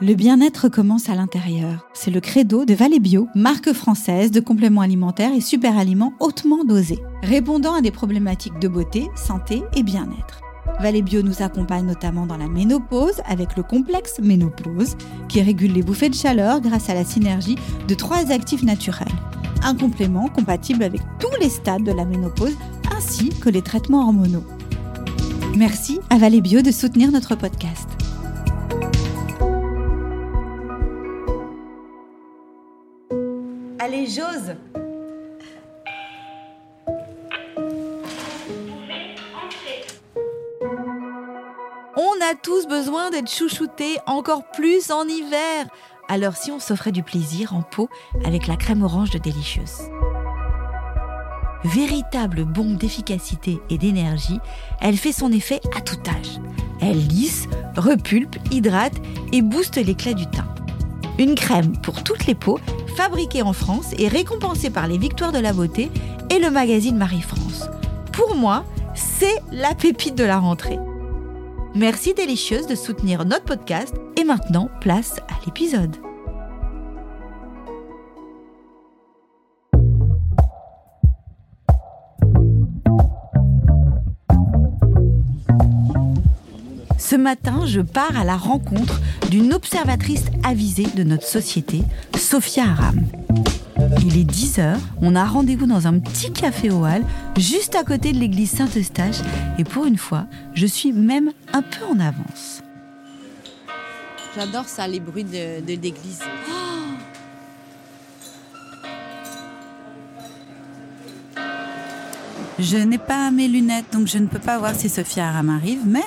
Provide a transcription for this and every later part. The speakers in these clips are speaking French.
Le bien-être commence à l'intérieur. C'est le credo de Valley Bio, marque française de compléments alimentaires et super aliments hautement dosés, répondant à des problématiques de beauté, santé et bien-être. Valley Bio nous accompagne notamment dans la ménopause avec le complexe ménopause qui régule les bouffées de chaleur grâce à la synergie de trois actifs naturels. Un complément compatible avec tous les stades de la ménopause ainsi que les traitements hormonaux. Merci à Valley Bio de soutenir notre podcast. Allez, j'ose On a tous besoin d'être chouchoutés, encore plus en hiver. Alors si on s'offrait du plaisir en pot avec la crème orange de Delicious. Véritable bombe d'efficacité et d'énergie, elle fait son effet à tout âge. Elle lisse, repulpe, hydrate et booste l'éclat du teint. Une crème pour toutes les peaux, fabriquée en France et récompensée par les Victoires de la Beauté et le magazine Marie-France. Pour moi, c'est la pépite de la rentrée. Merci Délicieuse de soutenir notre podcast et maintenant, place à l'épisode. Matin, je pars à la rencontre d'une observatrice avisée de notre société, Sophia Aram. Il est 10h, on a rendez-vous dans un petit café au hall, juste à côté de l'église Saint-Eustache, et pour une fois, je suis même un peu en avance. J'adore ça, les bruits de, de l'église. Je n'ai pas mes lunettes, donc je ne peux pas voir si Sophia Aram arrive, mais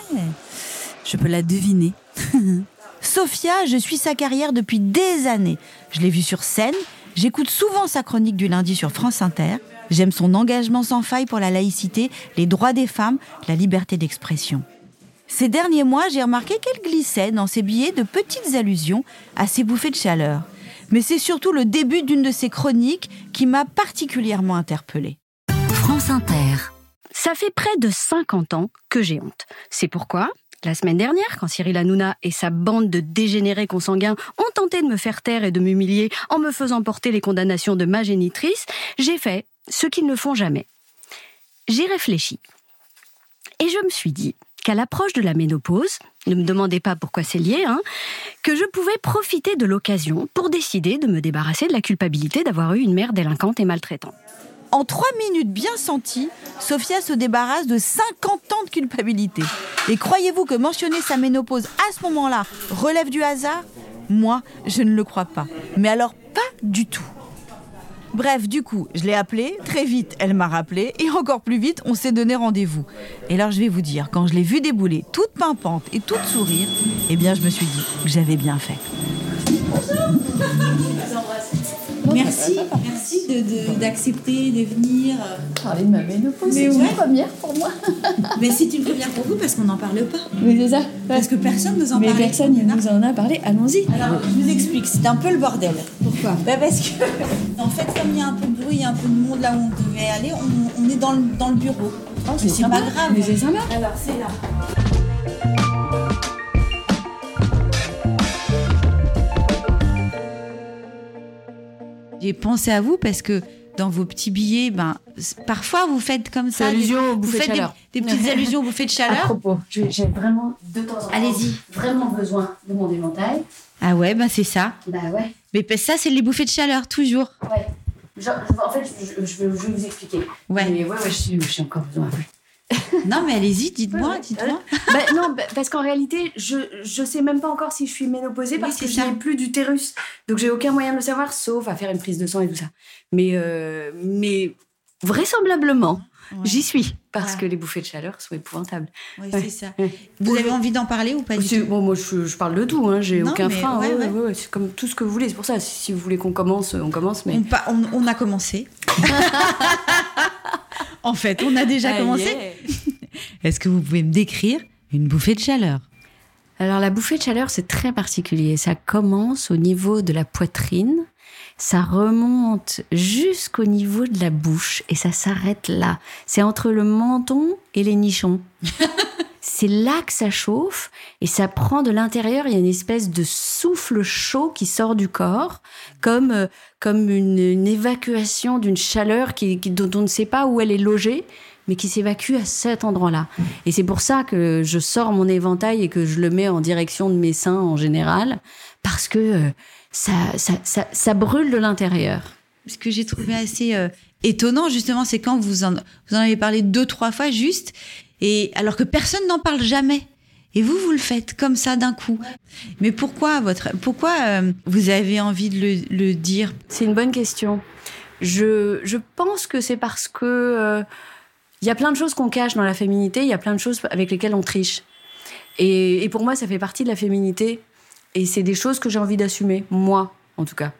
je peux la deviner. Sophia, je suis sa carrière depuis des années. Je l'ai vue sur scène, j'écoute souvent sa chronique du lundi sur France Inter. J'aime son engagement sans faille pour la laïcité, les droits des femmes, la liberté d'expression. Ces derniers mois, j'ai remarqué qu'elle glissait dans ses billets de petites allusions à ses bouffées de chaleur. Mais c'est surtout le début d'une de ses chroniques qui m'a particulièrement interpellée. France Inter. Ça fait près de 50 ans que j'ai honte. C'est pourquoi, la semaine dernière, quand Cyril Hanouna et sa bande de dégénérés consanguins ont tenté de me faire taire et de m'humilier en me faisant porter les condamnations de ma génitrice, j'ai fait ce qu'ils ne font jamais. J'ai réfléchi. Et je me suis dit qu'à l'approche de la ménopause, ne me demandez pas pourquoi c'est lié, hein, que je pouvais profiter de l'occasion pour décider de me débarrasser de la culpabilité d'avoir eu une mère délinquante et maltraitante. En trois minutes bien senties, Sophia se débarrasse de 50 ans de culpabilité. Et croyez-vous que mentionner sa ménopause à ce moment-là relève du hasard? Moi, je ne le crois pas. Mais alors, pas du tout. Bref, du coup, je l'ai appelée, très vite, elle m'a rappelé, et encore plus vite, on s'est donné rendez-vous. Et alors, je vais vous dire, quand je l'ai vue débouler, toute pimpante et toute sourire, eh bien, je me suis dit que j'avais bien fait. Merci, merci d'accepter de, venir. Parler de ma ménopause, c'est une première pour moi. Mais c'est une première pour vous parce qu'on n'en parle pas. Oui, c'est ça. Parce que personne nous en Mais parle. personne ne nous en a parlé, allons-y. Alors, je vous explique, c'est un peu le bordel. Pourquoi bah Parce que, en fait, comme il y a un peu de bruit, un peu de monde là où on devait aller, on, on est dans le, dans le bureau. Oh, Mais c'est pas grave. Mais c'est sympa. Alors, c'est là. J'ai pensé à vous parce que dans vos petits billets, ben, parfois vous faites comme ça. allusion des- vous bouffées de faites des- chaleur. Des, petites allusions aux bouffées de À chaleur. propos, j'ai vraiment de temps en temps Allez-y. vraiment besoin de mon éventail. Ah ouais, ben c'est ça. Bah ouais, Mais parce que ça, c'est les bouffées de chaleur, toujours. ouais. Genre, en fait, je, je- je vais, je vais vous expliquer. Ouais. Mais ouais, ouais, je suis, je suis encore besoin. Non, mais allez-y, dites-moi, Ouais, ouais. dites-moi. bah, non, bah, parce qu'en réalité, je, je sais même pas encore si je suis ménopausée Oui, parce que je n'ai plus d'utérus. Donc j'ai aucun moyen de le savoir, sauf à faire une prise de sang et tout ça. Mais, euh, mais vraisemblablement, Ouais. j'y suis. Parce Ouais. que les bouffées de chaleur sont épouvantables. Oui, Ouais. c'est ça. Ouais. Vous avez envie d'en parler ou pas du tout? bon, moi, je, je parle de tout, hein, j'ai aucun frein. ouais, ouais, ouais. ouais, ouais, c'est comme tout ce que vous voulez. C'est pour ça, si si vous voulez qu'on commence, on commence. Mais... on, pa- on- on a commencé. en fait, on a déjà Ah, commencé. yeah. Est-ce que vous pouvez me décrire une bouffée de chaleur? Alors la bouffée de chaleur, c'est très particulier. Ça commence au niveau de la poitrine, ça remonte jusqu'au niveau de la bouche et ça s'arrête là. C'est entre le menton et les nichons. c'est là que ça chauffe et ça prend de l'intérieur. Il y a une espèce de souffle chaud qui sort du corps, comme euh, comme une, une évacuation d'une chaleur qui, qui- dont on ne sait pas où elle est logée, mais qui s'évacue à cet endroit-là. Et c'est pour ça que je sors mon éventail et que je le mets en direction de mes seins en général, parce que euh, ça, ça, ça, ça brûle de l'intérieur. Ce que j'ai trouvé assez euh, étonnant, justement, c'est quand vous en, vous en avez parlé deux, trois fois juste, et alors que personne n'en parle jamais. Et vous, vous le faites comme ça d'un coup. Mais pourquoi votre, pourquoi euh, vous avez envie de le, le dire? C'est une bonne question. Je, je pense que c'est parce que euh, il y a plein de choses qu'on cache dans la féminité, il y a plein de choses avec lesquelles on triche. Et, pour moi, ça fait partie de la féminité. Et c'est des choses que j'ai envie d'assumer, moi, en tout cas.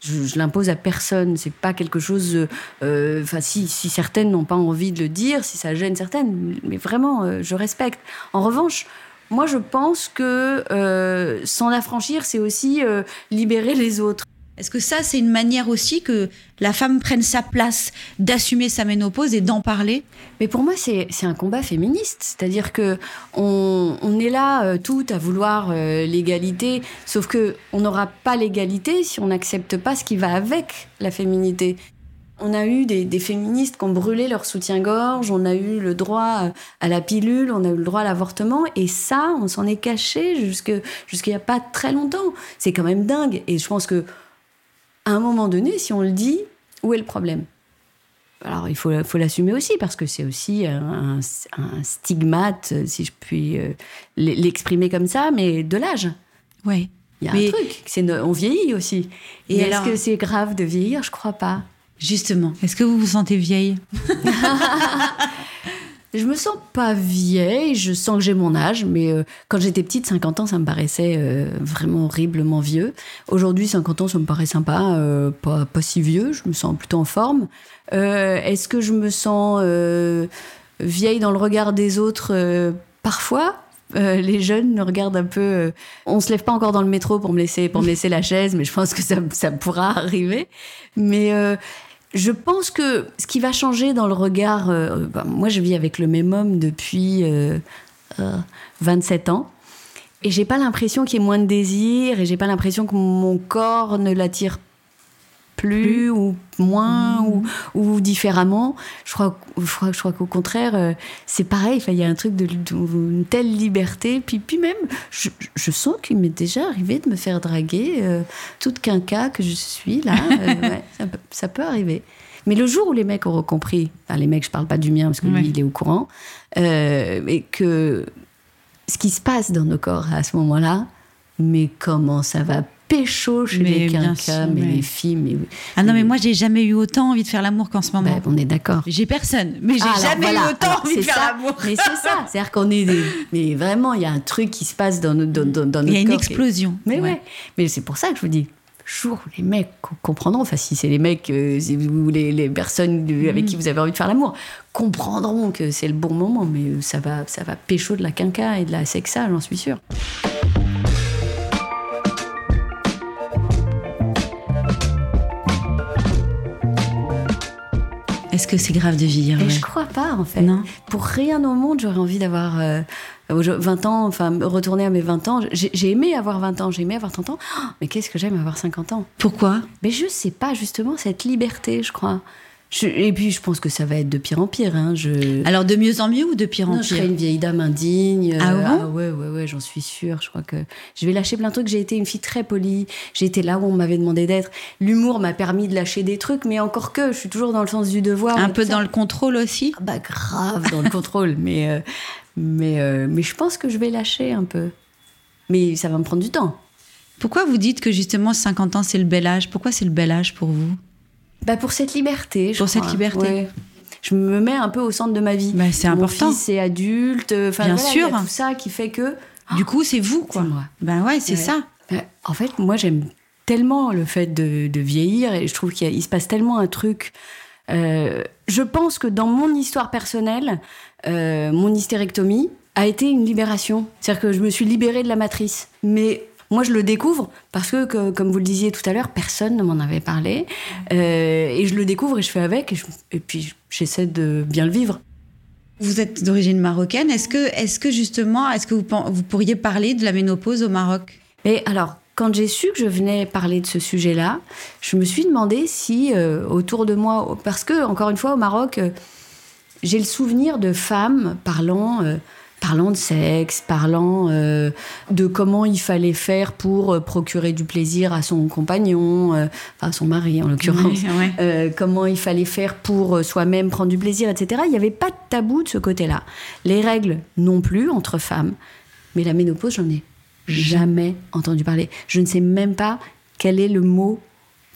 Je, je l'impose à personne. C'est pas quelque chose. euh, Enfin, si, certaines n'ont pas envie de le dire, si ça gêne certaines, mais vraiment, euh, je respecte. En revanche, moi, je pense que euh, s'en affranchir, c'est aussi euh, libérer les autres. Est-ce que ça, c'est une manière aussi que la femme prenne sa place, d'assumer sa ménopause et d'en parler? Mais pour moi, c'est un combat féministe. C'est-à-dire que on, on est là euh, toutes à vouloir euh, l'égalité, sauf que on n'aura pas l'égalité si on n'accepte pas ce qui va avec la féminité. On a eu des, féministes qui ont brûlé leur soutien-gorge, on a eu le droit euh, à la pilule, on a eu le droit à l'avortement, et ça, on s'en est caché jusqu'il n'y a pas très longtemps. C'est quand même dingue. Et je pense que à un moment donné, si on le dit, où est le problème? Alors, il faut, faut l'assumer aussi, parce que c'est aussi un, un stigmate, si je puis euh, l'exprimer comme ça, mais de l'âge. Ouais. Il y a Mais- un truc. C'est on vieillit aussi. Et est-ce que c'est grave de vieillir? Je crois pas. Justement. Est-ce que vous vous sentez vieille? Je me sens pas vieille, je sens que j'ai mon âge, mais euh, quand j'étais petite, 50 ans, ça me paraissait euh, vraiment horriblement vieux. Aujourd'hui, 50 ans, ça me paraît sympa, euh, pas, pas si vieux, je me sens plutôt en forme. Est-ce que je me sens vieille dans le regard des autres Parfois? Les jeunes me regardent un peu. euh, on se lève pas encore dans le métro pour me laisser pour me laisser la chaise, mais je pense que ça, ça pourra arriver. Mais je pense que ce qui va changer dans le regard, euh, bah, moi je vis avec le même homme depuis euh, euh, 27 ans. Et j'ai pas l'impression qu'il y ait moins de désir, et j'ai pas l'impression que mon corps ne l'attire plus, ou moins, ou, ou différemment. Je crois, je crois, je crois qu'au contraire, euh, c'est pareil. Il y a un truc de, de- une telle liberté. Puis, puis même, je, je sens qu'il m'est déjà arrivé de me faire draguer, euh, toute quinca que je suis là. euh, ouais, ça, peut, ça peut arriver. Mais le jour où les mecs auront compris, enfin, les mecs, je parle pas du mien parce que Ouais. lui, il est au courant, mais que ce qui se passe dans nos corps à ce moment-là, mais comment ça va pécho chez Mais les quinquas, mais les filles, mais Ah non, mais moi, j'ai jamais eu autant envie de faire l'amour qu'en ce moment. bah, on est d'accord. J'ai personne, mais j'ai Ah, jamais voilà. eu autant Alors, envie de faire l'amour. Mais c'est ça, c'est-à-dire qu'on est des... Mais vraiment, il y a un truc qui se passe dans, nos- dans, notre Il y a une corps explosion. Mais ouais. Mais c'est pour ça que je vous dis, jour les mecs co- comprendront, enfin si c'est les mecs euh, ou les, les personnes avec Mm. qui vous avez envie de faire l'amour, comprendront que c'est le bon moment, mais ça va, ça va pécho de la quinca et de la sexa, j'en suis sûre. Est-ce que c'est grave de vieillir ouais je crois pas, en fait. Non. Pour rien au monde, j'aurais envie d'avoir euh, euh, 20 ans, enfin, retourner à mes 20 ans. J'ai aimé avoir 20 ans, j'ai aimé avoir 30 ans. Oh, mais qu'est-ce que j'aime avoir 50 ans? Pourquoi? Mais je sais pas, justement, cette liberté, je crois. Je- et puis, je pense que ça va être de pire en pire. Hein. Je... Alors de mieux en mieux ou de pire en Non, je pire serai une vieille dame indigne. Ah Euh, bon ouais, ouais, ouais, j'en suis sûre. Je crois que je vais lâcher plein de trucs. J'ai été une fille très polie. J'ai été là où on m'avait demandé d'être. L'humour m'a permis de lâcher des trucs, mais encore que, je suis toujours dans le sens du devoir. Un peu ça. dans le contrôle aussi? Ah Bah grave dans le contrôle, mais euh, mais euh, mais je pense que je vais lâcher un peu. Mais ça va me prendre du temps. Pourquoi vous dites que justement 50 ans c'est le bel âge? Pourquoi c'est le bel âge pour vous? Bah pour cette liberté. je Pour cette liberté. Ouais. Je me mets un peu au centre de ma vie. Bah, c'est Mon important. fils est adulte. euh, Enfin, Bien voilà, il y a sûr. tout ça qui fait que. Du coup, c'est vous quoi. Moi. Ben ouais, c'est Ouais. ça. Euh, En fait, moi, j'aime tellement le fait de, de vieillir et je trouve qu'il se passe tellement un truc. Euh, je pense que dans mon histoire personnelle, euh, mon hystérectomie a été une libération. C'est-à-dire que je me suis libérée de la matrice. Mais moi, je le découvre parce que, que, comme vous le disiez tout à l'heure, personne ne m'en avait parlé. Euh, et je le découvre et je fais avec et, je- et puis j'essaie de bien le vivre. Vous êtes d'origine marocaine. Est-ce que, est que justement, est-ce que vous, vous pourriez parler de la ménopause au Maroc? Mais alors, quand j'ai su que je venais parler de ce sujet-là, je me suis demandé si euh, autour de moi, parce que encore une fois au Maroc, euh, j'ai le souvenir de femmes parlant euh, parlant de sexe, parlant euh, de comment il fallait faire pour euh, procurer du plaisir à son compagnon, euh, enfin à son mari en l'occurrence, comment il fallait faire pour soi-même prendre du plaisir, etc. Il n'y avait pas de tabou de ce côté-là. Les règles non plus entre femmes, mais la ménopause, j'en ai jamais entendu parler. Je ne sais même pas quel est le mot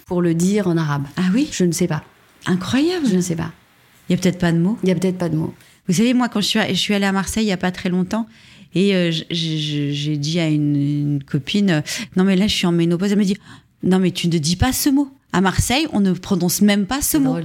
pour le dire en arabe. Ah oui? Je ne sais pas. Incroyable. Je ne sais pas. Il n'y a peut-être pas de mots. Il n'y a peut-être pas de mots. Vous savez, moi, quand je suis, allée à Marseille il n'y a pas très longtemps, et euh, j'ai dit à une, copine, euh, non mais là, je suis en ménopause. Elle me dit, non mais tu ne dis pas ce mot. À Marseille, on ne prononce même pas ce mot.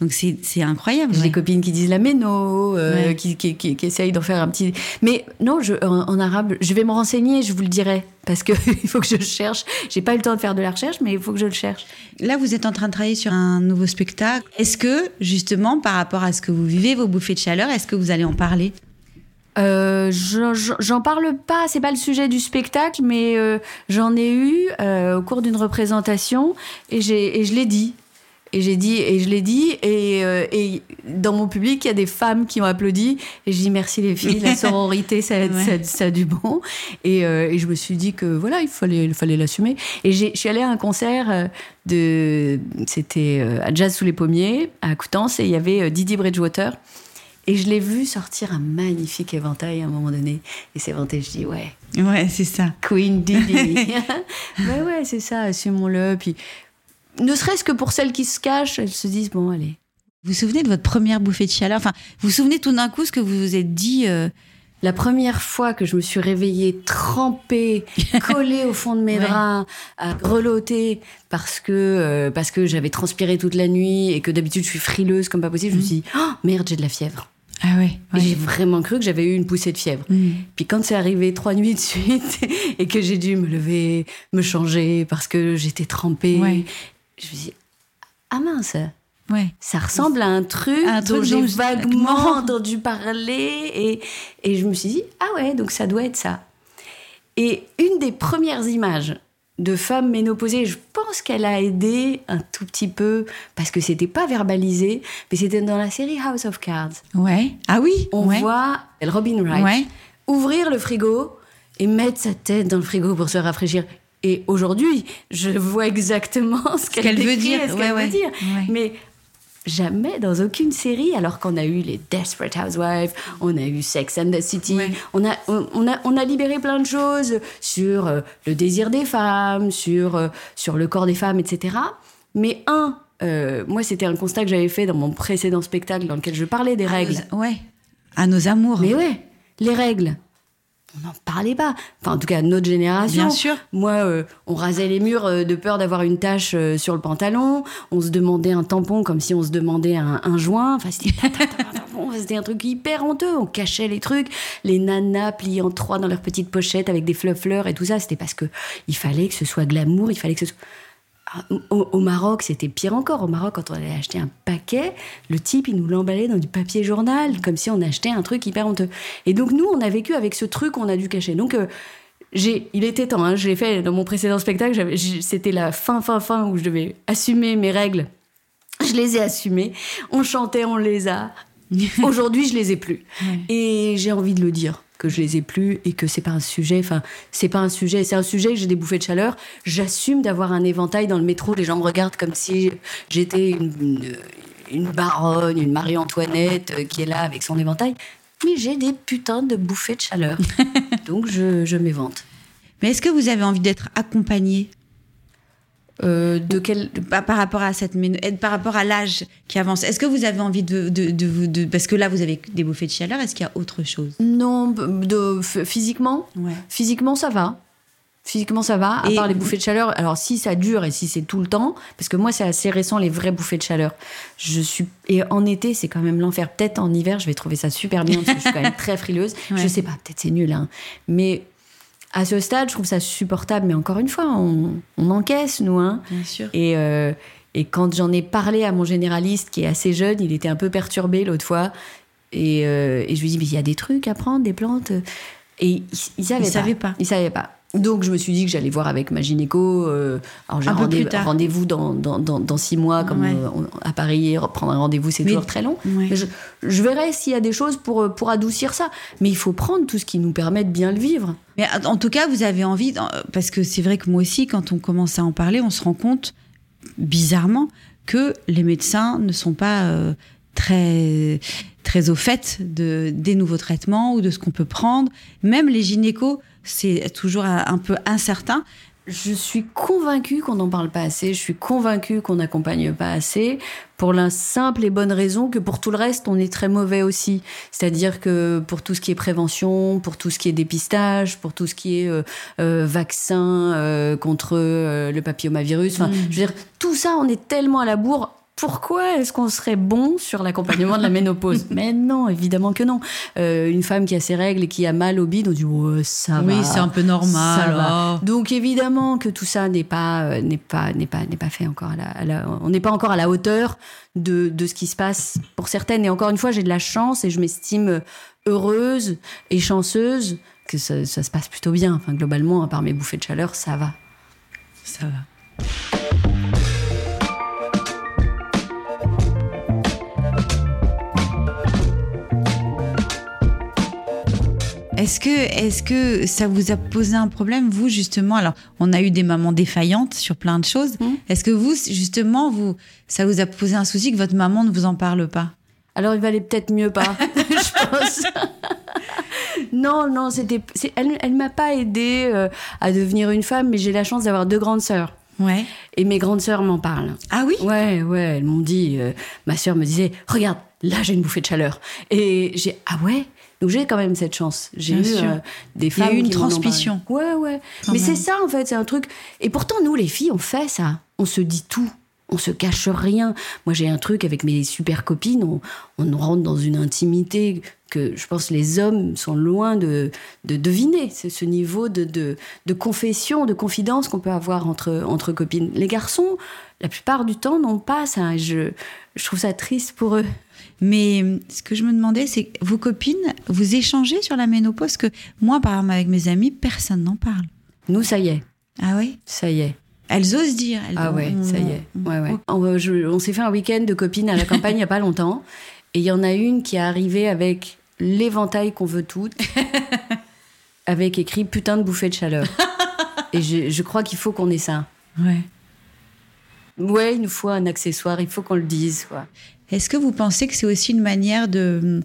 Donc c'est incroyable. J'ai des copines qui disent la méno, euh, qui, qui, qui, qui, essayent d'en faire un petit. Mais non, je, en, arabe, je vais me renseigner, je vous le dirai. Parce qu'il faut que je le cherche. J'ai pas eu le temps de faire de la recherche, mais il faut que je le cherche. Là, vous êtes en train de travailler sur un nouveau spectacle. Est-ce que, justement, par rapport à ce que vous vivez, vos bouffées de chaleur, est-ce que vous allez en parler? Euh, j'en parle pas, c'est pas le sujet du spectacle, mais euh, j'en ai eu euh, au cours d'une représentation et, et je l'ai dit. Et j'ai dit, et je l'ai dit, et, euh, et, dans mon public, il y a des femmes qui ont applaudi. Et je dis merci les filles, la sororité, ça, ça, a du bon. Et, euh, et, je me suis dit que voilà, il fallait, il fallait l'assumer. Et je suis allée à un concert euh, de, c'était à Jazz sous les pommiers à Coutances, et il y avait Didi Bridgewater. Et je l'ai vu sortir un magnifique éventail à un moment donné. Et c'est éventail, je dis ouais. Ouais, c'est ça. Queen Didi. ouais, ouais, c'est ça, assumons-le. Puis ne serait-ce que pour celles qui se cachent, elles se disent bon, allez. Vous vous souvenez de votre première bouffée de chaleur? Enfin, vous vous souvenez tout d'un coup ce que vous vous êtes dit euh, La première fois que je me suis réveillée trempée, collée au fond de mes draps, à grelotter parce que euh, parce que j'avais transpiré toute la nuit et que d'habitude je suis frileuse comme pas possible, je me mm. suis dit oh, merde, j'ai de la fièvre. Ah ouais. J'ai vraiment cru que j'avais eu une poussée de fièvre. Mm. Puis quand c'est arrivé trois nuits de suite et que j'ai dû me lever, me changer parce que j'étais trempée je me dis, ah mince, ouais. ça ressemble à un truc, dont j'ai vaguement entendu parler. Et, et je me suis dit, ah ouais, donc ça doit être ça. Et une des premières images de femmes ménopausées, je pense qu'elle a aidé un tout petit peu parce que c'était pas verbalisé, mais c'était dans la série House of Cards. Ouais. Ah oui. On voit Robin Wright ouvrir le frigo et mettre sa tête dans le frigo pour se rafraîchir. Et aujourd'hui, je vois exactement ce qu'elle veut dire. Ce qu'elle veut dire. Mais jamais dans aucune série, alors qu'on a eu les Desperate Housewives, on a eu Sex and the City, on, a, on, a, on a libéré plein de choses sur euh, le désir des femmes, sur, euh, sur le corps des femmes, etc. Mais un, euh, moi c'était un constat que j'avais fait dans mon précédent spectacle dans lequel je parlais des règles. ouais, à nos amours. Mais ouais, les règles on n'en parlait pas. Enfin, en tout cas, notre génération. Bien sûr. Moi, euh, on rasait les murs euh, de peur d'avoir une tache euh, sur le pantalon. On se demandait un tampon comme si on se demandait un, joint. Enfin, c'était un truc hyper honteux. On cachait les trucs. Les nanas pliées en trois dans leurs petites pochettes avec des fleurs et tout ça. C'était parce que il fallait que ce soit glamour. Il fallait que ce soit au, Maroc, c'était pire encore. Au Maroc, quand on allait acheter un paquet, le type, il nous l'emballait dans du papier journal, comme si on achetait un truc hyper honteux. Et donc, nous, on a vécu avec ce truc qu'on a dû cacher. Donc, euh, il était temps, hein, je l'ai fait dans mon précédent spectacle, c'était la fin, fin, fin où je devais assumer mes règles. Je les ai assumées. On chantait, on les a. Aujourd'hui, je les ai plus. Et j'ai envie de le dire que je les ai plus et que c'est pas un sujet. Enfin, c'est pas un sujet. C'est un sujet que j'ai des bouffées de chaleur. J'assume d'avoir un éventail dans le métro. Les gens me regardent comme si j'étais une, baronne, une Marie-Antoinette euh, qui est là avec son éventail. Mais j'ai des putains de bouffées de chaleur. Donc je, je m'évente. Mais est-ce que vous avez envie d'être accompagné euh, de quel par, rapport à cette par rapport à l'âge qui avance est-ce que vous avez envie de, de, de, parce que là vous avez des bouffées de chaleur est-ce qu'il y a autre chose? Non de physiquement? Ouais. physiquement ça va Physiquement, ça va, à part les bouffées de chaleur. Alors, si ça dure et si c'est tout le temps, parce que moi, c'est assez récent, les vraies bouffées de chaleur. Je suis... Et en été, c'est quand même l'enfer. Peut-être en hiver, je vais trouver ça super bien, parce que je suis quand même très frileuse. Je sais pas, peut-être c'est nul, hein. Mais à ce stade, je trouve ça supportable. Mais encore une fois, on, encaisse, nous. Hein. Bien sûr. Et, euh, et quand j'en ai parlé à mon généraliste, qui est assez jeune, il était un peu perturbé l'autre fois. Et, euh, et je lui dis, mais il y a des trucs à prendre, des plantes. Et il, il savait savait pas. Il savait pas. Donc je me suis dit que j'allais voir avec ma gynéco. euh, alors j'ai Un un peu rendez- plus tard. rendez-vous dans, dans, dans, dans six mois, comme Ouais. euh, à Paris, prendre un rendez-vous c'est toujours très long. Ouais. Mais je, je verrai s'il y a des choses pour, euh, pour adoucir ça. Mais il faut prendre tout ce qui nous permet de bien le vivre. Mais en tout cas, vous avez envie, d'en- parce que c'est vrai que moi aussi, quand on commence à en parler, on se rend compte, bizarrement, que les médecins ne sont pas euh, très, très au fait de, des nouveaux traitements ou de ce qu'on peut prendre. Même les gynécos, c'est toujours un, peu incertain. Je suis convaincue qu'on n'en parle pas assez. Je suis convaincue qu'on n'accompagne pas assez. Pour la simple et bonne raison que pour tout le reste, on est très mauvais aussi. C'est-à-dire que pour tout ce qui est prévention, pour tout ce qui est dépistage, pour tout ce qui est euh, euh, vaccin euh, contre le papillomavirus, enfin, je veux dire, tout ça, on est tellement à la bourre. Pourquoi est-ce qu'on serait bon sur l'accompagnement de la ménopause Mais non, évidemment que non. Euh, une femme qui a ses règles et qui a mal au bide, on dit ouais, ça va. oui, c'est un peu normal. Ça va. oh. Donc évidemment que tout ça n'est pas euh, n'est pas n'est pas n'est pas fait encore à la, à la- on n'est pas encore à la hauteur de, de ce qui se passe pour certaines et encore une fois j'ai de la chance et je m'estime heureuse et chanceuse que ça, ça se passe plutôt bien enfin globalement à part mes bouffées de chaleur ça va Ça va. Est-ce que, est-ce que ça vous a posé un problème, vous, justement? Alors, on a eu des mamans défaillantes sur plein de choses. Mhm. Est-ce que vous, justement, vous, ça vous a posé un souci que votre maman ne vous en parle pas? Alors il valait peut-être mieux pas je pense non non c'était elle elle m'a pas aidée euh, à devenir une femme mais j'ai la chance d'avoir deux grandes sœurs Ouais. et mes grandes sœurs m'en parlent Ah oui? Ouais, ouais, elles m'ont dit. euh, ma sœur me disait, regarde, là j'ai une bouffée de chaleur. Et j'ai, ah ouais? Donc j'ai quand même cette chance. J'ai eu euh, des Il y femmes a eu une transmission. Ouais, ouais. Quand Mais c'est ça en fait, c'est un truc. Et pourtant nous les filles, on fait ça. On se dit tout. On se cache rien. Moi, j'ai un truc avec mes super copines. On, on rentre dans une intimité que je pense les hommes sont loin de, de deviner. C'est ce niveau de, de, de confession, de confidence qu'on peut avoir entre, entre copines. Les garçons, la plupart du temps, n'ont pas ça. Je trouve ça triste pour eux. Mais euh, ce que je me demandais, c'est que vos copines, vous échangez sur la ménopause que moi, par exemple, avec mes amis, personne n'en parle. Nous, ça y est. Ah oui Ça y est. Elles osent dire. elles- Ah ouais, on- ça y est. on- Ouais, ouais. On, je- on s'est fait un week-end de copines à la campagne il n'y a pas longtemps. Et il y en a une qui est arrivée avec l'éventail qu'on veut toutes, avec écrit putain de bouffée de chaleur. Et je, je crois qu'il faut qu'on ait ça. Ouais. Ouais, il nous faut un accessoire, il faut qu'on le dise. Quoi. Est-ce que vous pensez que c'est aussi une manière de,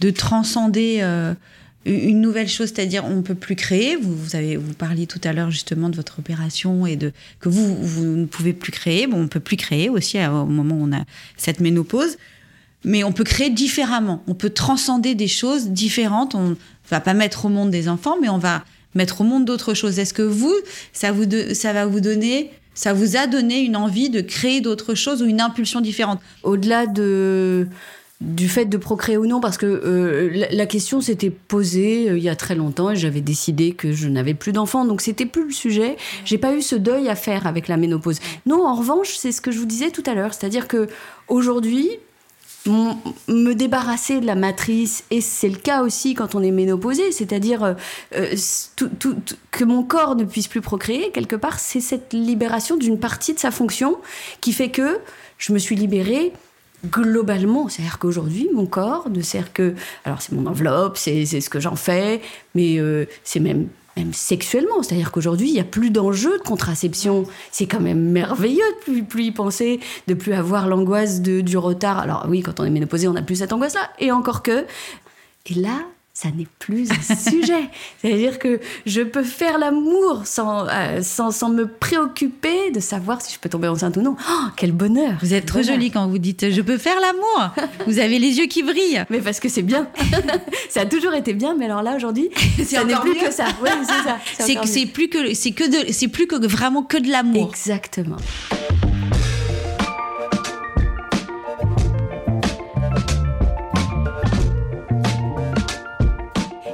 de transcender euh, une nouvelle chose, c'est-à-dire on peut plus créer. Vous, vous avez vous parliez tout à l'heure justement de votre opération et de que vous vous ne pouvez plus créer. Bon, on peut plus créer aussi au moment où on a cette ménopause, mais on peut créer différemment. On peut transcender des choses différentes. On va pas mettre au monde des enfants, mais on va mettre au monde d'autres choses. Est-ce que vous, ça vous ça va vous donner ça vous a donné une envie de créer d'autres choses ou une impulsion différente Au-delà de du fait de procréer ou non, parce que euh, la, question s'était posée euh, il y a très longtemps et j'avais décidé que je n'avais plus d'enfants, donc c'était plus le sujet. J'ai pas eu ce deuil à faire avec la ménopause. Non, en revanche, c'est ce que je vous disais tout à l'heure, c'est-à-dire que aujourd'hui, me débarrasser de la matrice, et c'est le cas aussi quand on est ménopausé, c'est-à-dire euh, euh, que mon corps ne puisse plus procréer, quelque part, c'est cette libération d'une partie de sa fonction qui fait que je me suis libérée globalement. C'est-à-dire qu'aujourd'hui, mon corps ne sert que... Alors c'est mon enveloppe, c'est c'est ce que j'en fais, mais euh, c'est même... Même sexuellement, c'est-à-dire qu'aujourd'hui, il n'y a plus d'enjeu de contraception. C'est quand même merveilleux de plus, plus y penser, de plus avoir l'angoisse du retard. Alors oui, quand on est ménopausé, on n'a plus cette angoisse-là. Et encore que. Et là, ça n'est plus un sujet. C'est-à-dire que je peux faire l'amour sans, euh, sans, sans me préoccuper de savoir si je peux tomber enceinte ou non. Oh, quel bonheur Vous êtes trop Bonheur. jolie quand vous dites je peux faire l'amour. Vous avez les yeux qui brillent. Mais parce que c'est bien. ça a toujours été bien, mais alors là, aujourd'hui, ça n'est plus mieux. que ça. Oui, c'est ça. Plus que c'est que de c'est plus que vraiment que de l'amour. Exactement.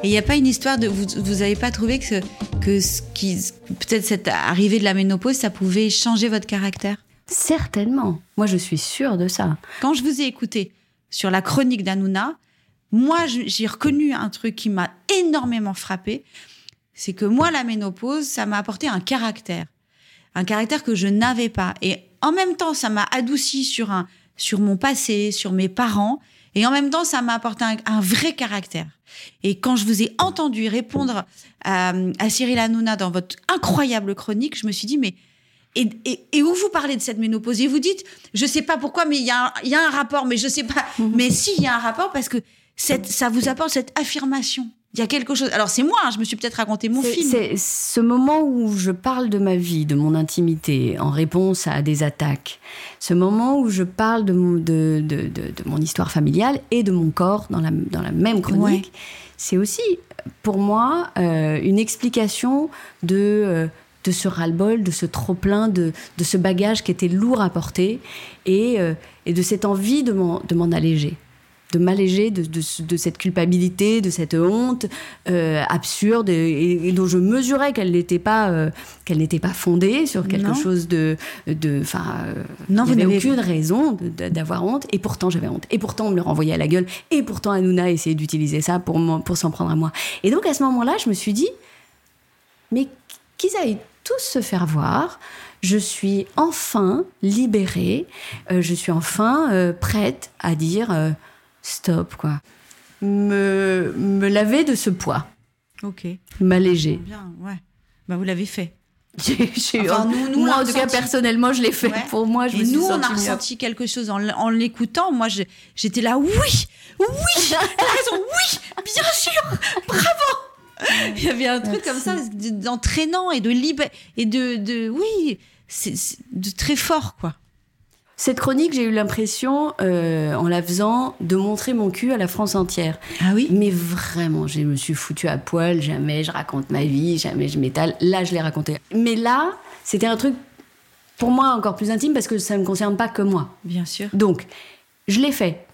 Et il n'y a pas une histoire de vous vous avez pas trouvé que que ce qui peut-être cette arrivée de la ménopause ça pouvait changer votre caractère? Certainement. Moi, je suis sûre de ça. Quand je vous ai écouté sur la chronique d'Anouna, moi, j'ai reconnu un truc qui m'a énormément frappé. C'est que moi, la ménopause, ça m'a apporté un caractère. Un caractère que je n'avais pas. Et en même temps, ça m'a adouci sur, un, sur mon passé, sur mes parents. Et en même temps, ça m'a apporté un, un vrai caractère. Et quand je vous ai entendu répondre à, à Cyril Hanouna dans votre incroyable chronique, je me suis dit, mais et, et, et où vous parlez de cette ménopause? Et vous dites, je sais pas pourquoi, mais il y, a un- il y a un rapport, mais je sais pas. Mais si, il y a un rapport parce que cette, ça vous apporte cette affirmation. Il y a quelque chose. Alors c'est moi, hein, je me suis peut-être raconté mon film. C'est ce moment où je parle de ma vie, de mon intimité, en réponse à des attaques. Ce moment où je parle de mon, de, de- de- de mon histoire familiale et de mon corps dans la, dans la même chronique. C'est aussi, pour moi, euh, une explication de, euh, de ce ras-le-bol, de ce trop-plein, de, de ce bagage qui était lourd à porter et, euh, et de cette envie de m'en alléger de m'alléger de, de, ce- de cette culpabilité, de cette honte euh, absurde et, et dont je mesurais qu'elle n'était pas, euh, qu'elle n'était pas fondée sur quelque Non. chose de, de, enfin, euh, Non, il vous n'y avait n'avez- aucune raison d'avoir honte. Et pourtant, j'avais honte. Et pourtant, on me le renvoyait à la gueule. Et pourtant, Hanouna essayait d'utiliser ça pour, pour s'en prendre à moi. Et donc, à ce moment-là, je me suis dit, mais qu'ils aillent tous se faire voir. Je suis enfin libérée. Euh, je suis enfin euh, prête à dire euh, stop, quoi. Me, me laver de ce poids, Ok. m'alléger. Bien, ouais. Bah, vous l'avez fait. J'ai- j'ai- Enfin, nous- nous, on moi, en tout cas, personnellement, je l'ai fait. Ouais. Pour moi, je Et me suis nous, on a ressenti quelque chose en, l'écoutant. Moi, j'étais là, oui, oui, t'as raison, oui, bien sûr, bravo. Il y avait un truc comme ça, d'entraînant et de libre et de, de oui, c'est de très fort, quoi. Cette chronique, j'ai eu l'impression, euh, en la faisant, de montrer mon cul à la France entière. Ah oui? Mais vraiment, je me suis foutue à poil, jamais je raconte ma vie, jamais je m'étale. Là, je l'ai raconté. Mais là, c'était un truc, pour moi, encore plus intime parce que ça ne me concerne pas que moi. Bien sûr. Donc, je l'ai fait.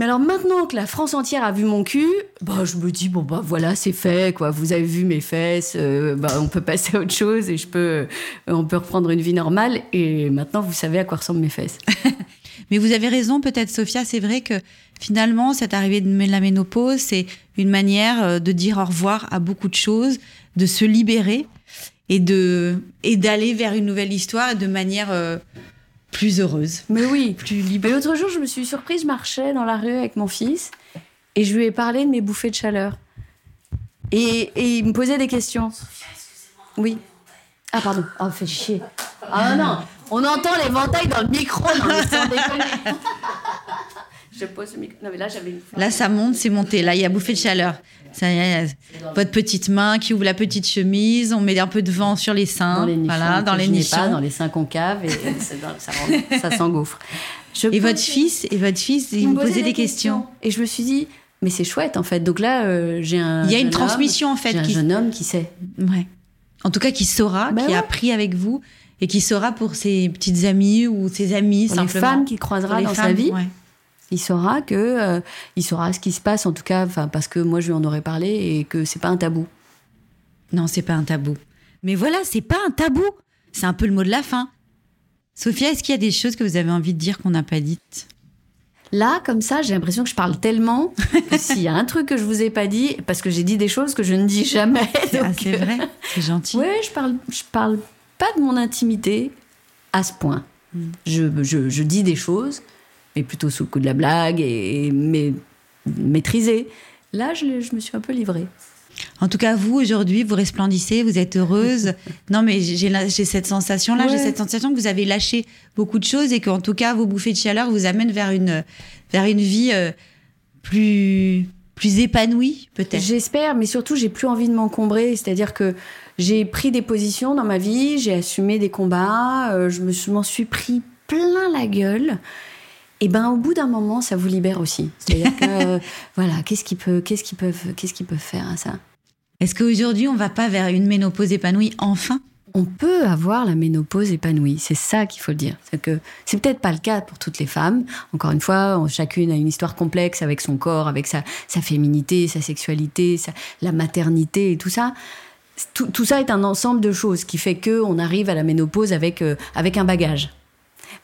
Mais alors maintenant que la France entière a vu mon cul, bah, je me dis, bon, bah voilà, c'est fait, quoi. Vous avez vu mes fesses, euh, bah, on peut passer à autre chose et je peux, euh, on peut reprendre une vie normale. Et maintenant, vous savez à quoi ressemblent mes fesses. Mais vous avez raison, peut-être, Sophia. C'est vrai que finalement, cette arrivée de la ménopause, c'est une manière euh, de dire au revoir à beaucoup de choses, de se libérer et de et d'aller vers une nouvelle histoire de manière plus heureuse, Mais oui. plus libre. Mais l'autre jour, je me suis surprise, je marchais dans la rue avec mon fils et je lui ai parlé de mes bouffées de chaleur. Et, et il me posait des questions. Oui. Ah, pardon. Ah, fait chier. Ah non, on entend l'éventail dans le micro, non, mais sans déconner. Je pose le micro. Non, mais là, j'avais une. Là, ça monte, c'est monté. Là, il y a bouffé de chaleur. Ça y est, votre petite main qui ouvre la petite chemise, on met un peu de vent sur les seins, dans les nichons. voilà, dans les nichons. pas, dans les seins concaves, et, et ça, s'engouffre. Et votre fils, et votre fils, il me me posait des questions. Et je me suis dit, mais c'est chouette en fait. Donc là, euh, j'ai un. Il y a une homme- transmission en fait J'ai un qui, jeune homme qui sait. Ouais. En tout cas, qui saura, Bah qui ouais. a appris avec vous et qui saura pour ses petites amies ou ses amis Pour les simplement. femmes qu'il croisera les dans sa vie, ouais. Il saura que euh, il saura ce qui se passe en tout cas, enfin parce que moi je lui en aurais parlé et que c'est pas un tabou. Non, c'est pas un tabou. Mais voilà, c'est pas un tabou. C'est un peu le mot de la fin. Sophia, est-ce qu'il y a des choses que vous avez envie de dire qu'on n'a pas dites? Là, comme ça, j'ai l'impression que je parle tellement s'il y a un truc que je vous ai pas dit, parce que j'ai dit des choses que je ne dis jamais. Ah, c'est vrai, c'est gentil. Ouais, je parle, je parle pas de mon intimité à ce point. Je, je, je dis des choses, mais plutôt sous le coup de la blague et, mais maîtrisées. Là, je, je me suis un peu livrée. En tout cas, vous, aujourd'hui, vous resplendissez, vous êtes heureuse. non, mais j'ai cette sensation-là, j'ai cette sensation que vous avez lâché beaucoup de choses et qu'en tout cas, vos bouffées de chaleur vous amènent vers une, vers une vie euh, plus, plus épanouie, peut-être. J'espère, mais surtout, j'ai plus envie de m'encombrer. C'est-à-dire que j'ai pris des positions dans ma vie, j'ai assumé des combats, euh, je me m'en suis pris plein la gueule. Et ben, au bout d'un moment, ça vous libère aussi. C'est-à-dire que, euh, voilà, qu'est-ce qu'ils peuvent, qu'est-ce qu'ils peuvent, qu'est-ce qu'ils peuvent faire à ça? Est-ce qu'aujourd'hui, on va pas vers une ménopause épanouie enfin? On peut avoir la ménopause épanouie, c'est ça qu'il faut le dire. C'est que c'est peut-être pas le cas pour toutes les femmes. Encore une fois, chacune a une histoire complexe avec son corps, avec sa, sa féminité, sa sexualité, sa- la maternité et tout ça. Tout, tout ça est un ensemble de choses qui fait que on arrive à la ménopause avec, euh, avec un bagage.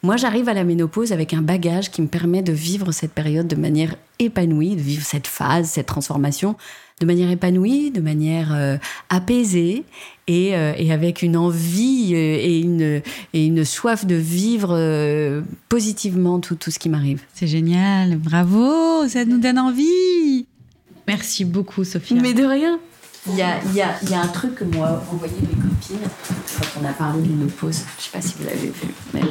Moi, j'arrive à la ménopause avec un bagage qui me permet de vivre cette période de manière épanouie, de vivre cette phase, cette transformation de manière épanouie, de manière euh, apaisée et, euh, et, avec une envie euh, et une, et une soif de vivre positivement tout, tout ce qui m'arrive. C'est génial, bravo, ça nous donne envie. Merci beaucoup, Sophie. Mais de rien. Il y a, y, a, y a, un truc que moi envoyé mes copines quand on a parlé de ménopause. Je ne sais pas si vous l'avez vu, mais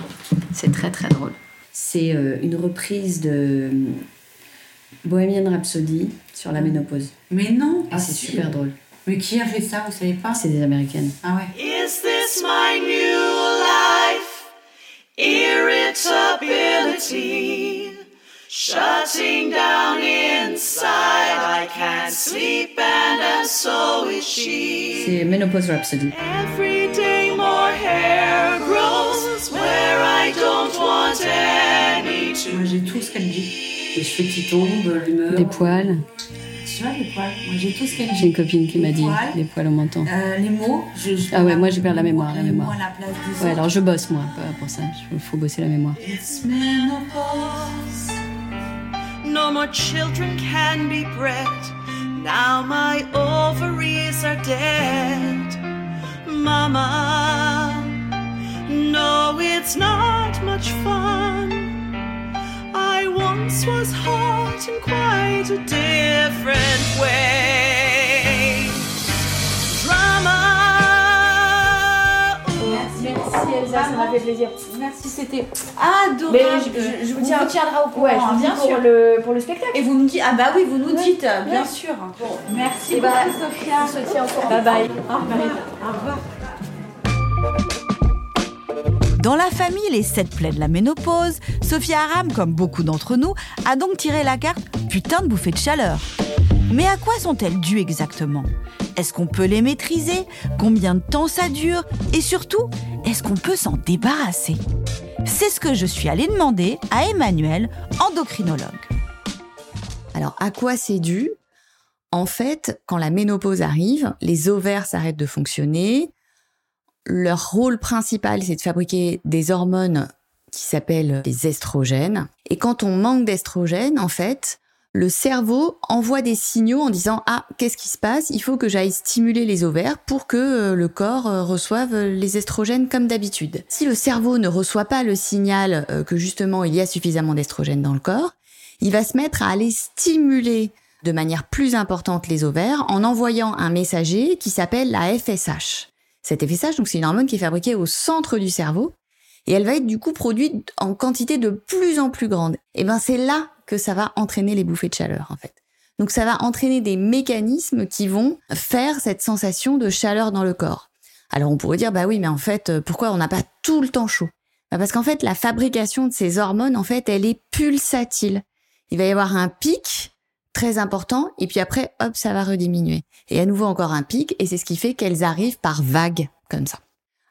c'est très très drôle. C'est une reprise de Bohemian Rhapsody sur la ménopause. Mais non ah, c'est super drôle. Mais qui a fait ça, vous savez pas? C'est des américaines. Ah ouais. Is this my new life? Irritability Shutting down inside I can't sleep and so is she C'est Menopause Rhapsody. Every day more hair grows Where I don't want any to Moi j'ai tout ce qu'elle dit les cheveux qui tombent, l'humeur. Des poils. Tu vois, les poils. Moi, j'ai tout ce qu'elle J'ai une copine qui m'a dit les poils au menton. Euh, les mots. Je, ah ouais, moi, j'ai perdu la mémoire. La mémoire. à la place ouais, alors je bosse, moi, pour ça. Il faut bosser la mémoire. No more children can be bred. Now my ovaries are dead. Mama, no, it's not much fun. I once was hot in quite a different way. Merci, Elsa, ça m'a fait plaisir. Merci, c'était adorable. Mais je, je, vous, tiens, tiendra au courant, ouais, je vous bien pour sûr. Le, pour le spectacle. Et vous nous dites, ah bah oui, vous nous dites, bien sûr. Bon. Merci beaucoup, bah, Sophia. On se tient au courant. Bye bye. Au revoir. Au revoir. Dans la famille Les sept plaies de la ménopause, Sophia Aram, comme beaucoup d'entre nous, a donc tiré la carte putain de bouffée de chaleur. Mais à quoi sont-elles dues exactement? Est-ce qu'on peut les maîtriser? Combien de temps ça dure? Et surtout, est-ce qu'on peut s'en débarrasser? C'est ce que je suis allée demander à Emmanuel, endocrinologue. Alors, à quoi c'est dû? En fait, quand la ménopause arrive, les ovaires s'arrêtent de fonctionner, leur rôle principal, c'est de fabriquer des hormones qui s'appellent les estrogènes. Et quand on manque d'estrogènes, en fait, le cerveau envoie des signaux en disant ah qu'est-ce qui se passe? Il faut que j'aille stimuler les ovaires pour que euh, le corps euh, reçoive les estrogènes comme d'habitude. Si le cerveau ne reçoit pas le signal euh, que justement il y a suffisamment d'estrogènes dans le corps, il va se mettre à aller stimuler de manière plus importante les ovaires en envoyant un messager qui s'appelle la FSH. Cet FSH, donc c'est une hormone qui est fabriquée au centre du cerveau et elle va être du coup produite en quantité de plus en plus grande. Et ben c'est là que ça va entraîner les bouffées de chaleur en fait. Donc ça va entraîner des mécanismes qui vont faire cette sensation de chaleur dans le corps. Alors on pourrait dire bah oui mais en fait euh, pourquoi on n'a pas tout le temps chaud? Bah Parce qu'en fait la fabrication de ces hormones en fait elle est pulsatile. Il va y avoir un pic très important, et puis après, hop, ça va rediminuer. Et à nouveau encore un pic, et c'est ce qui fait qu'elles arrivent par vagues, comme ça.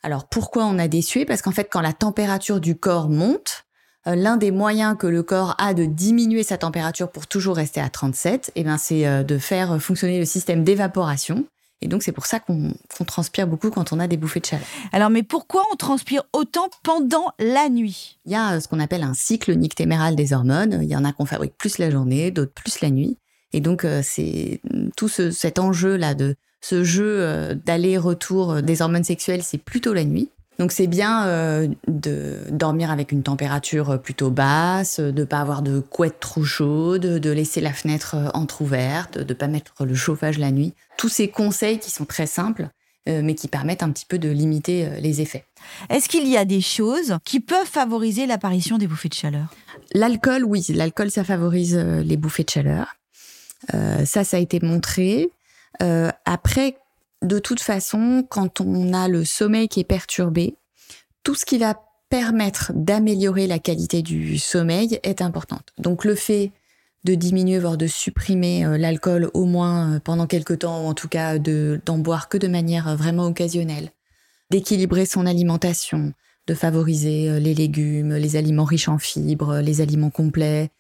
Alors pourquoi on a des suées? Parce qu'en fait, quand la température du corps monte, euh, l'un des moyens que le corps a de diminuer sa température pour toujours rester à 37, eh ben, c'est euh, de faire fonctionner le système d'évaporation. Et donc c'est pour ça qu'on transpire beaucoup quand on a des bouffées de chaleur. Alors mais pourquoi on transpire autant pendant la nuit? Il y a euh, ce qu'on appelle un cycle nictéméral des hormones. Il y en a qu'on fabrique plus la journée, d'autres plus la nuit. Et donc euh, c'est tout cet enjeu là de ce jeu euh, d'aller-retour des hormones sexuelles, c'est plutôt la nuit. Donc c'est bien euh, de dormir avec une température plutôt basse, de ne pas avoir de couette trop chaude, de laisser la fenêtre euh, entr'ouverte, de ne pas mettre le chauffage la nuit. Tous ces conseils qui sont très simples, euh, mais qui permettent un petit peu de limiter les effets. Est-ce qu'il y a des choses qui peuvent favoriser l'apparition des bouffées de chaleur? L'alcool, oui, l'alcool ça favorise les bouffées de chaleur. ça, ça a été montré. après, de toute façon, quand on a le sommeil qui est perturbé, tout ce qui va permettre d'améliorer la qualité du sommeil est important. Donc le fait de diminuer, voire de supprimer euh, l'alcool au moins euh, pendant quelques temps, ou en tout cas d'en boire que de manière euh, vraiment occasionnelle, d'équilibrer son alimentation, de favoriser les légumes, les aliments riches en fibres, les aliments complets,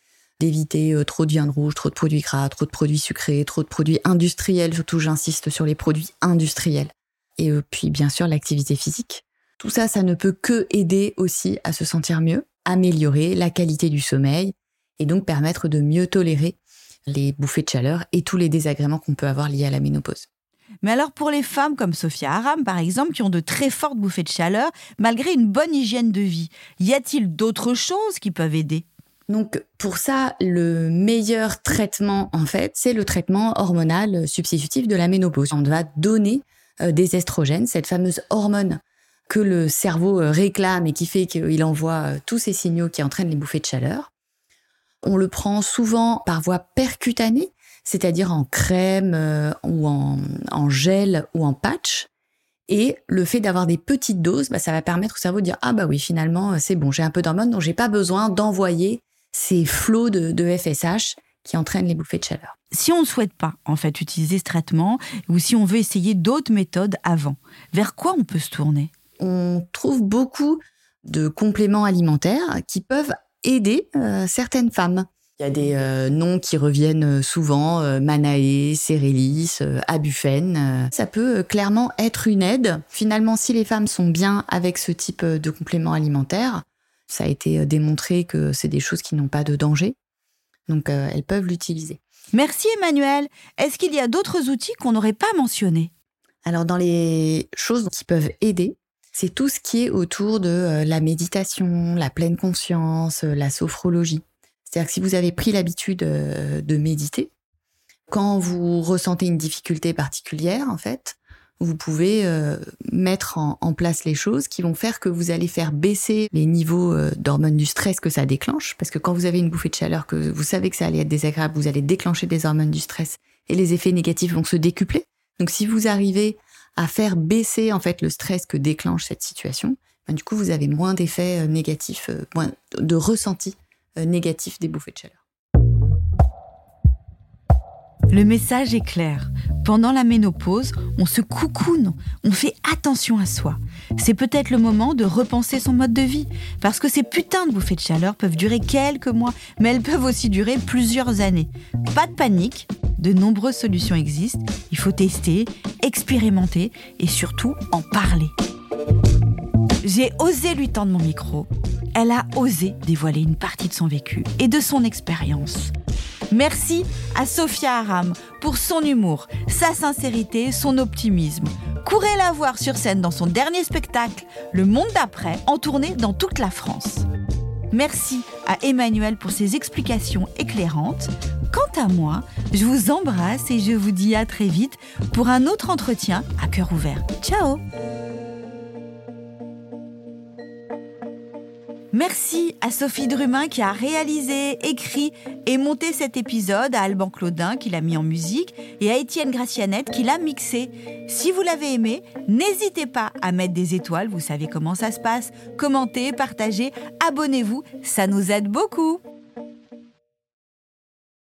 d'éviter euh, trop de viande rouge, trop de produits gras, trop de produits sucrés, trop de produits industriels, surtout j'insiste sur les produits industriels. Et euh, puis bien sûr l'activité physique. Tout ça, ça ne peut que aider aussi à se sentir mieux, améliorer la qualité du sommeil et donc permettre de mieux tolérer les bouffées de chaleur et tous les désagréments qu'on peut avoir liés à la ménopause. Mais alors pour les femmes comme Sophia Aram, par exemple, qui ont de très fortes bouffées de chaleur, malgré une bonne hygiène de vie, y a-t-il d'autres choses qui peuvent aider? Donc pour ça, le meilleur traitement, en fait, c'est le traitement hormonal substitutif de la ménopause. On va donner euh, des estrogènes, cette fameuse hormone que le cerveau euh, réclame et qui fait qu'il envoie euh, tous ces signaux qui entraînent les bouffées de chaleur. On le prend souvent par voie percutanée, c'est-à-dire en crème ou en, en, gel ou en patch. Et le fait d'avoir des petites doses, bah, ça va permettre au cerveau de dire ah bah oui finalement c'est bon j'ai un peu d'hormones donc j'ai pas besoin d'envoyer ces flots de, de FSH qui entraînent les bouffées de chaleur. Si on ne souhaite pas en fait utiliser ce traitement ou si on veut essayer d'autres méthodes avant, vers quoi on peut se tourner? On trouve beaucoup de compléments alimentaires qui peuvent aider euh, certaines femmes. Il y a des euh, noms qui reviennent souvent, euh, Manae, Cérélis, euh, Abufen. Euh. Ça peut clairement être une aide. Finalement, si les femmes sont bien avec ce type de complément alimentaire, ça a été démontré que c'est des choses qui n'ont pas de danger. Donc, elles peuvent l'utiliser. Merci Emmanuel. Est-ce qu'il y a d'autres outils qu'on n'aurait pas mentionnés? Alors, dans les choses qui peuvent aider, c'est tout ce qui est autour de la méditation, la pleine conscience, la sophrologie. C'est-à-dire que si vous avez pris l'habitude de méditer, quand vous ressentez une difficulté particulière, en fait, vous pouvez euh, mettre en, place les choses qui vont faire que vous allez faire baisser les niveaux euh, d'hormones du stress que ça déclenche. Parce que quand vous avez une bouffée de chaleur, que vous savez que ça allait être désagréable, vous allez déclencher des hormones du stress et les effets négatifs vont se décupler. Donc si vous arrivez à faire baisser en fait le stress que déclenche cette situation, ben, du coup vous avez moins d'effets euh, négatifs, moins de ressentis négatifs des bouffées de chaleur. Le message est clair. Pendant la ménopause, on se coucoune, on fait attention à soi. C'est peut-être le moment de repenser son mode de vie, parce que ces putains de bouffées de chaleur peuvent durer quelques mois, mais elles peuvent aussi durer plusieurs années. Pas de panique, de nombreuses solutions existent, il faut tester, expérimenter et surtout en parler. J'ai osé lui tendre mon micro. Elle a osé dévoiler une partie de son vécu et de son expérience. Merci à Sophia Aram pour son humour, sa sincérité, son optimisme. Courez la voir sur scène dans son dernier spectacle, Le Monde d'après, en tournée dans toute la France. Merci à Emmanuel pour ses explications éclairantes. Quant à moi, je vous embrasse et je vous dis à très vite pour un autre entretien à cœur ouvert. Ciao Merci à Sophie Drumin qui a réalisé, écrit et monté cet épisode, à Alban Claudin qui l'a mis en musique et à Étienne Gracianette qui l'a mixé. Si vous l'avez aimé, n'hésitez pas à mettre des étoiles, vous savez comment ça se passe. Commentez, partagez, abonnez-vous, ça nous aide beaucoup.